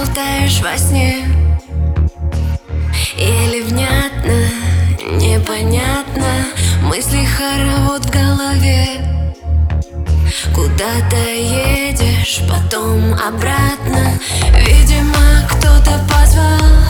болтаешь во сне. Или внятно, непонятно. Мысли хоровод в голове. Куда то едешь, потом обратно. Видимо, кто-то позвал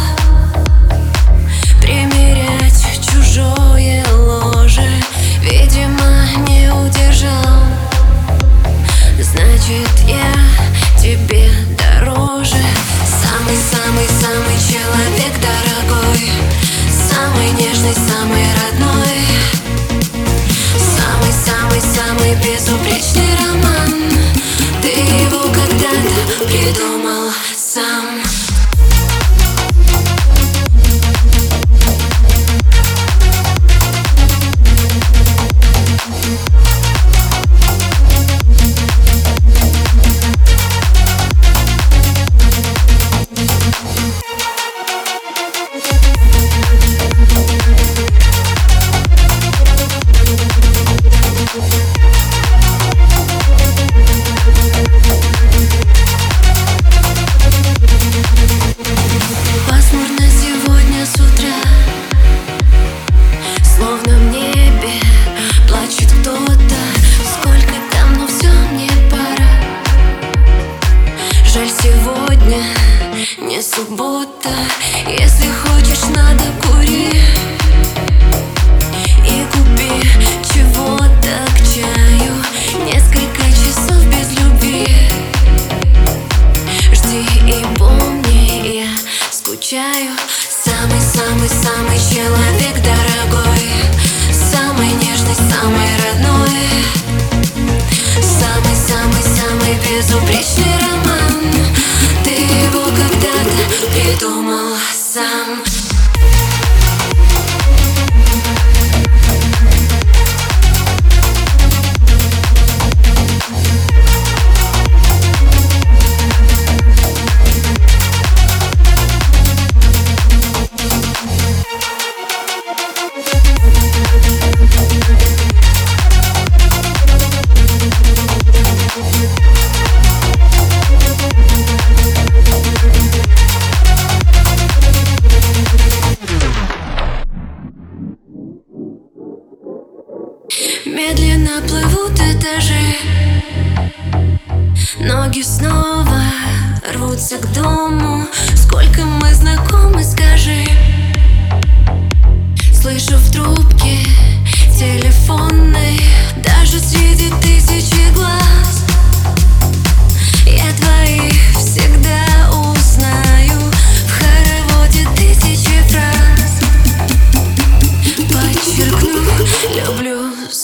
sound суббота. Если хочешь, надо кури И купи чего-то к чаю. Несколько часов без любви. Жди и помни, я скучаю. Самый-самый-самый человек дорогой. Самый нежный, самый родной. Самый-самый-самый безупречный когда-то придумал сам Медленно плывут этажи. Ноги снова рвутся к дому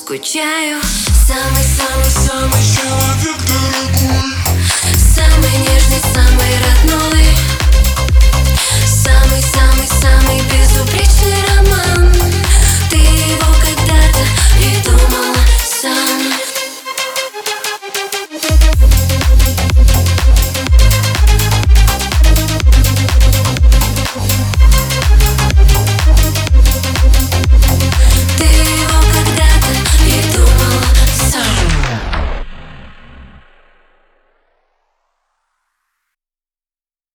скучаю Самый-самый-самый человек дорогой Самый нежный, самый родной